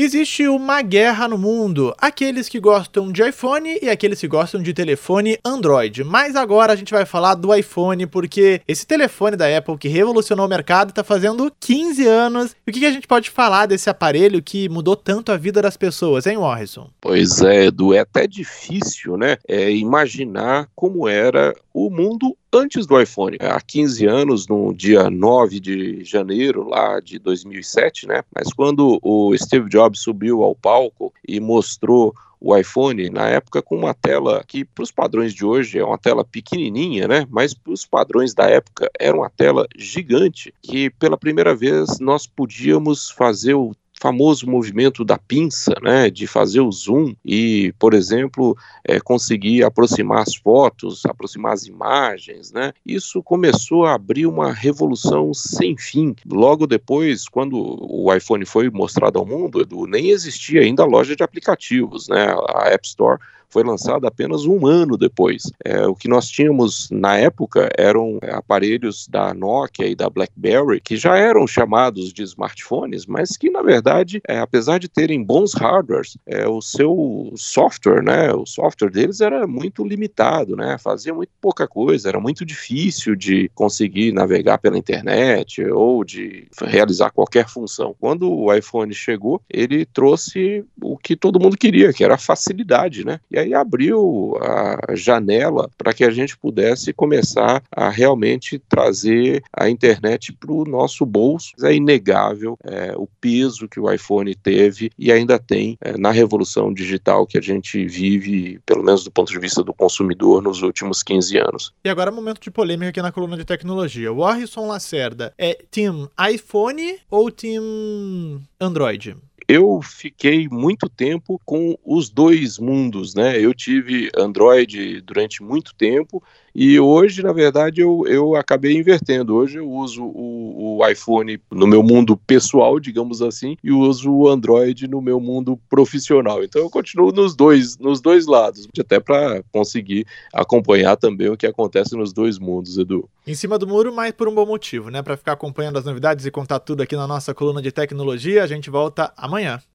Existe uma guerra no mundo, aqueles que gostam de iPhone e aqueles que gostam de telefone Android. Mas agora a gente vai falar do iPhone porque esse telefone da Apple que revolucionou o mercado está fazendo 15 anos. E o que a gente pode falar desse aparelho que mudou tanto a vida das pessoas, hein, Morrison? Pois é, Edu, é até difícil, né, é, imaginar como era o mundo antes do iPhone. Há 15 anos, no dia 9 de janeiro lá de 2007, né? Mas quando o Steve Jobs subiu ao palco e mostrou o iPhone na época com uma tela que para os padrões de hoje é uma tela pequenininha, né? Mas para os padrões da época era uma tela gigante que pela primeira vez nós podíamos fazer o famoso movimento da pinça, né, de fazer o zoom e, por exemplo, é, conseguir aproximar as fotos, aproximar as imagens, né? Isso começou a abrir uma revolução sem fim. Logo depois, quando o iPhone foi mostrado ao mundo, Edu, nem existia ainda loja de aplicativos, né? A App Store foi lançada apenas um ano depois. É, o que nós tínhamos na época eram aparelhos da Nokia e da BlackBerry que já eram chamados de smartphones, mas que na verdade, é, apesar de terem bons hardwares, é, o seu software, né, o software deles era muito limitado, né, fazia muito pouca coisa, era muito difícil de conseguir navegar pela internet ou de realizar qualquer função. Quando o iPhone chegou, ele trouxe o que todo mundo queria, que era a facilidade, né? E aí abriu a janela para que a gente pudesse começar a realmente trazer a internet para o nosso bolso. É inegável é, o peso que o iPhone teve e ainda tem é, na revolução digital que a gente vive, pelo menos do ponto de vista do consumidor, nos últimos 15 anos. E agora, momento de polêmica aqui na coluna de tecnologia. O Harrison Lacerda é Team iPhone ou Team Android? Eu fiquei muito tempo com os dois mundos, né? Eu tive Android durante muito tempo e hoje, na verdade, eu, eu acabei invertendo. Hoje eu uso o, o iPhone no meu mundo pessoal, digamos assim, e uso o Android no meu mundo profissional. Então eu continuo nos dois, nos dois lados, até para conseguir acompanhar também o que acontece nos dois mundos, Edu. Em cima do muro, mas por um bom motivo, né? Para ficar acompanhando as novidades e contar tudo aqui na nossa coluna de tecnologia, a gente volta amanhã.